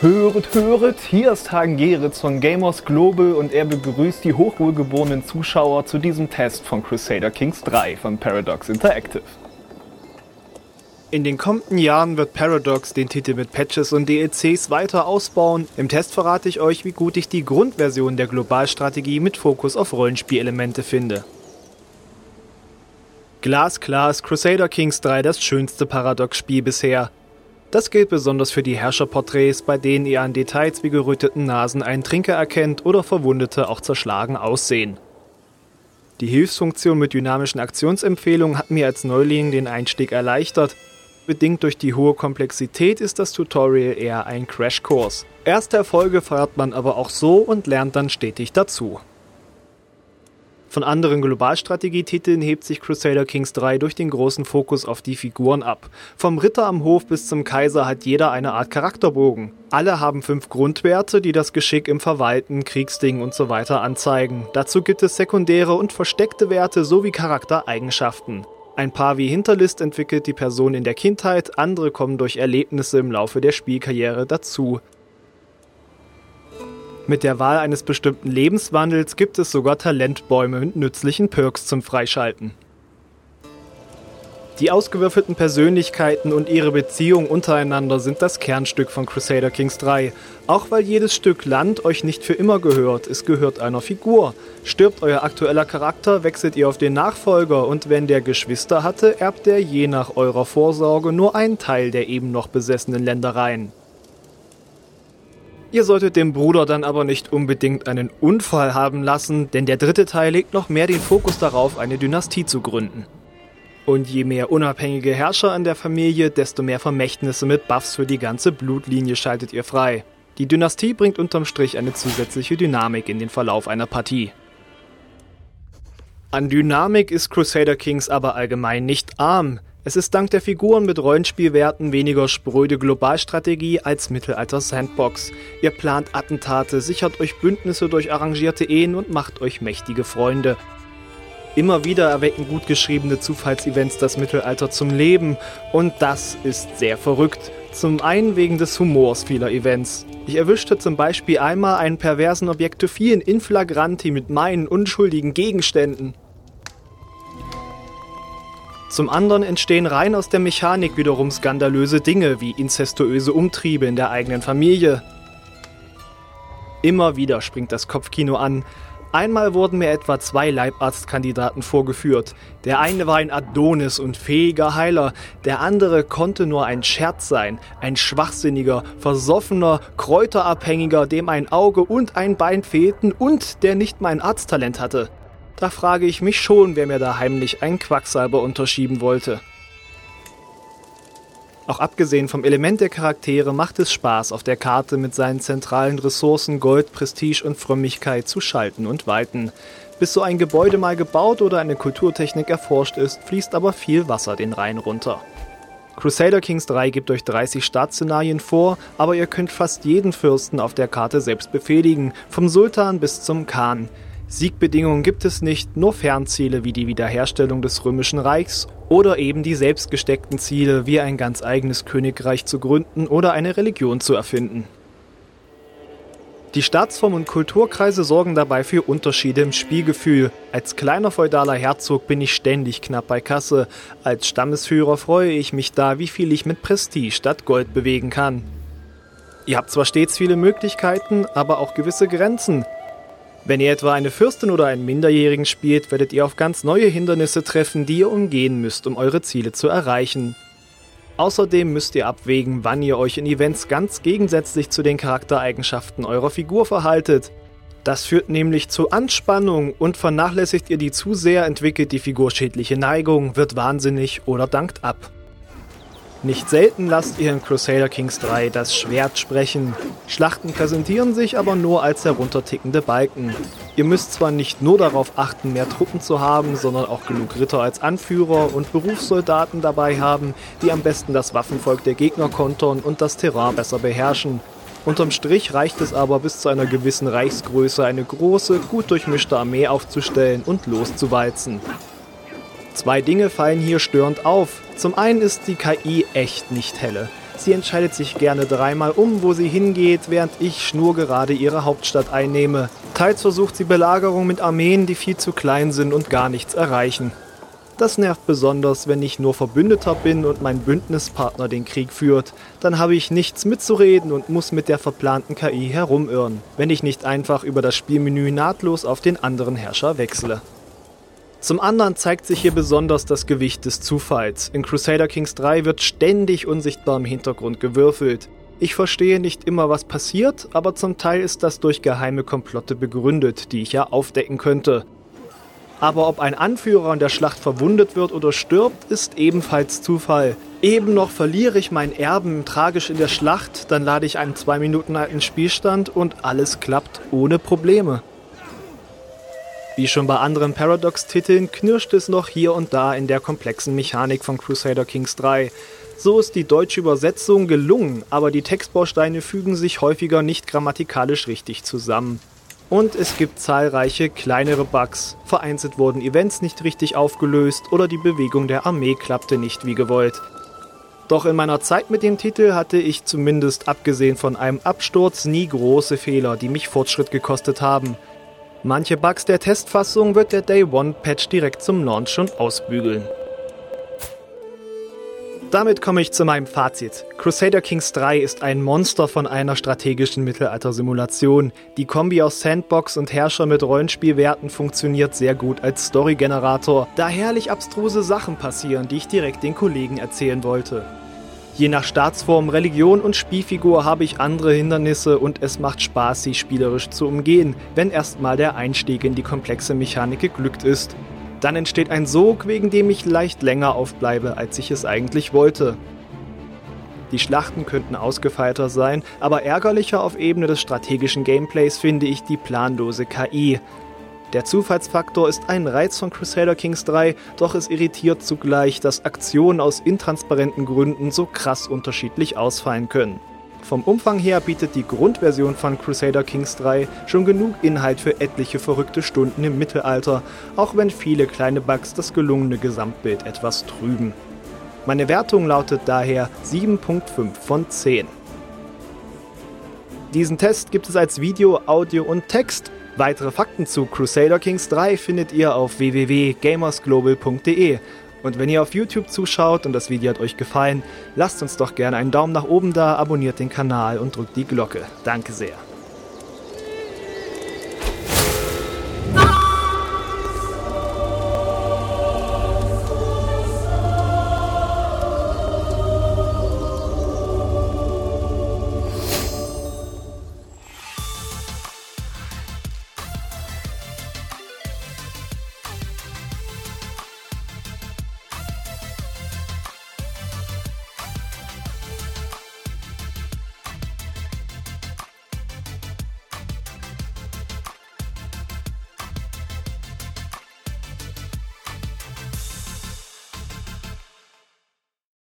Höret, höret, hier ist Hagen Geritz von Gamers Global und er begrüßt die hochwohlgeborenen Zuschauer zu diesem Test von Crusader Kings 3 von Paradox Interactive. In den kommenden Jahren wird Paradox den Titel mit Patches und DLCs weiter ausbauen. Im Test verrate ich euch, wie gut ich die Grundversion der Globalstrategie mit Fokus auf Rollenspielelemente finde. Glasklar ist Crusader Kings 3 das schönste Paradox-Spiel bisher. Das gilt besonders für die Herrscherporträts, bei denen ihr an Details wie geröteten Nasen einen Trinker erkennt oder Verwundete auch zerschlagen aussehen. Die Hilfsfunktion mit dynamischen Aktionsempfehlungen hat mir als Neuling den Einstieg erleichtert. Bedingt durch die hohe Komplexität ist das Tutorial eher ein Crashkurs. Erste Erfolge feiert man aber auch so und lernt dann stetig dazu. Von anderen Globalstrategietiteln hebt sich Crusader Kings 3 durch den großen Fokus auf die Figuren ab. Vom Ritter am Hof bis zum Kaiser hat jeder eine Art Charakterbogen. Alle haben fünf Grundwerte, die das Geschick im Verwalten, Kriegsdingen usw. So anzeigen. Dazu gibt es sekundäre und versteckte Werte sowie Charaktereigenschaften. Ein paar wie Hinterlist entwickelt die Person in der Kindheit, andere kommen durch Erlebnisse im Laufe der Spielkarriere dazu. Mit der Wahl eines bestimmten Lebenswandels gibt es sogar Talentbäume mit nützlichen Perks zum Freischalten. Die ausgewürfelten Persönlichkeiten und ihre Beziehung untereinander sind das Kernstück von Crusader Kings 3. Auch weil jedes Stück Land euch nicht für immer gehört, es gehört einer Figur. Stirbt euer aktueller Charakter, wechselt ihr auf den Nachfolger und wenn der Geschwister hatte, erbt er je nach eurer Vorsorge nur einen Teil der eben noch besessenen Ländereien. Ihr solltet dem Bruder dann aber nicht unbedingt einen Unfall haben lassen, denn der dritte Teil legt noch mehr den Fokus darauf, eine Dynastie zu gründen. Und je mehr unabhängige Herrscher an der Familie, desto mehr Vermächtnisse mit Buffs für die ganze Blutlinie schaltet ihr frei. Die Dynastie bringt unterm Strich eine zusätzliche Dynamik in den Verlauf einer Partie. An Dynamik ist Crusader Kings aber allgemein nicht arm. Es ist dank der Figuren mit Rollenspielwerten weniger spröde Globalstrategie als Mittelalter-Sandbox. Ihr plant Attentate, sichert euch Bündnisse durch arrangierte Ehen und macht euch mächtige Freunde. Immer wieder erwecken gut geschriebene Zufallsevents das Mittelalter zum Leben und das ist sehr verrückt. Zum einen wegen des Humors vieler Events. Ich erwischte zum Beispiel einmal einen perversen Objektophilen in Flagranti mit meinen unschuldigen Gegenständen. Zum anderen entstehen rein aus der Mechanik wiederum skandalöse Dinge wie inzestuöse Umtriebe in der eigenen Familie. Immer wieder springt das Kopfkino an. Einmal wurden mir etwa zwei Leibarztkandidaten vorgeführt. Der eine war ein Adonis und fähiger Heiler, der andere konnte nur ein Scherz sein, ein schwachsinniger, versoffener, kräuterabhängiger, dem ein Auge und ein Bein fehlten und der nicht mein Arzttalent hatte. Da frage ich mich schon, wer mir da heimlich einen Quacksalber unterschieben wollte. Auch abgesehen vom Element der Charaktere macht es Spaß, auf der Karte mit seinen zentralen Ressourcen Gold, Prestige und Frömmigkeit zu schalten und walten. Bis so ein Gebäude mal gebaut oder eine Kulturtechnik erforscht ist, fließt aber viel Wasser den Rhein runter. Crusader Kings 3 gibt euch 30 Startszenarien vor, aber ihr könnt fast jeden Fürsten auf der Karte selbst befehligen, vom Sultan bis zum Khan. Siegbedingungen gibt es nicht, nur Fernziele wie die Wiederherstellung des Römischen Reichs oder eben die selbstgesteckten Ziele wie ein ganz eigenes Königreich zu gründen oder eine Religion zu erfinden. Die Staatsform und Kulturkreise sorgen dabei für Unterschiede im Spielgefühl. Als kleiner feudaler Herzog bin ich ständig knapp bei Kasse. Als Stammesführer freue ich mich da, wie viel ich mit Prestige statt Gold bewegen kann. Ihr habt zwar stets viele Möglichkeiten, aber auch gewisse Grenzen. Wenn ihr etwa eine Fürstin oder einen Minderjährigen spielt, werdet ihr auf ganz neue Hindernisse treffen, die ihr umgehen müsst, um eure Ziele zu erreichen. Außerdem müsst ihr abwägen, wann ihr euch in Events ganz gegensätzlich zu den Charaktereigenschaften eurer Figur verhaltet. Das führt nämlich zu Anspannung und vernachlässigt ihr die zu sehr, entwickelt die Figur schädliche Neigung, wird wahnsinnig oder dankt ab. Nicht selten lasst ihr in Crusader Kings 3 das Schwert sprechen. Schlachten präsentieren sich aber nur als heruntertickende Balken. Ihr müsst zwar nicht nur darauf achten, mehr Truppen zu haben, sondern auch genug Ritter als Anführer und Berufssoldaten dabei haben, die am besten das Waffenvolk der Gegner kontern und das Terrain besser beherrschen. Unterm Strich reicht es aber bis zu einer gewissen Reichsgröße, eine große, gut durchmischte Armee aufzustellen und loszuwalzen. Zwei Dinge fallen hier störend auf. Zum einen ist die KI echt nicht helle. Sie entscheidet sich gerne dreimal um, wo sie hingeht, während ich schnurgerade ihre Hauptstadt einnehme. Teils versucht sie Belagerung mit Armeen, die viel zu klein sind und gar nichts erreichen. Das nervt besonders, wenn ich nur Verbündeter bin und mein Bündnispartner den Krieg führt. Dann habe ich nichts mitzureden und muss mit der verplanten KI herumirren, wenn ich nicht einfach über das Spielmenü nahtlos auf den anderen Herrscher wechsle. Zum anderen zeigt sich hier besonders das Gewicht des Zufalls. In Crusader Kings 3 wird ständig unsichtbar im Hintergrund gewürfelt. Ich verstehe nicht immer, was passiert, aber zum Teil ist das durch geheime Komplotte begründet, die ich ja aufdecken könnte. Aber ob ein Anführer in der Schlacht verwundet wird oder stirbt, ist ebenfalls Zufall. Eben noch verliere ich meinen Erben tragisch in der Schlacht, dann lade ich einen zwei Minuten alten Spielstand und alles klappt ohne Probleme. Wie schon bei anderen Paradox-Titeln knirscht es noch hier und da in der komplexen Mechanik von Crusader Kings 3. So ist die deutsche Übersetzung gelungen, aber die Textbausteine fügen sich häufiger nicht grammatikalisch richtig zusammen. Und es gibt zahlreiche kleinere Bugs. Vereinzelt wurden Events nicht richtig aufgelöst oder die Bewegung der Armee klappte nicht wie gewollt. Doch in meiner Zeit mit dem Titel hatte ich zumindest abgesehen von einem Absturz nie große Fehler, die mich Fortschritt gekostet haben. Manche Bugs der Testfassung wird der Day One Patch direkt zum Launch schon ausbügeln. Damit komme ich zu meinem Fazit. Crusader Kings 3 ist ein Monster von einer strategischen Mittelalter-Simulation. Die Kombi aus Sandbox und Herrscher mit Rollenspielwerten funktioniert sehr gut als Story-Generator, da herrlich abstruse Sachen passieren, die ich direkt den Kollegen erzählen wollte. Je nach Staatsform, Religion und Spielfigur habe ich andere Hindernisse und es macht Spaß, sie spielerisch zu umgehen, wenn erstmal der Einstieg in die komplexe Mechanik geglückt ist. Dann entsteht ein Sog, wegen dem ich leicht länger aufbleibe, als ich es eigentlich wollte. Die Schlachten könnten ausgefeilter sein, aber ärgerlicher auf Ebene des strategischen Gameplays finde ich die planlose KI. Der Zufallsfaktor ist ein Reiz von Crusader Kings 3, doch es irritiert zugleich, dass Aktionen aus intransparenten Gründen so krass unterschiedlich ausfallen können. Vom Umfang her bietet die Grundversion von Crusader Kings 3 schon genug Inhalt für etliche verrückte Stunden im Mittelalter, auch wenn viele kleine Bugs das gelungene Gesamtbild etwas trüben. Meine Wertung lautet daher 7.5 von 10. Diesen Test gibt es als Video, Audio und Text. Weitere Fakten zu Crusader Kings 3 findet ihr auf www.gamersglobal.de. Und wenn ihr auf YouTube zuschaut und das Video hat euch gefallen, lasst uns doch gerne einen Daumen nach oben da, abonniert den Kanal und drückt die Glocke. Danke sehr.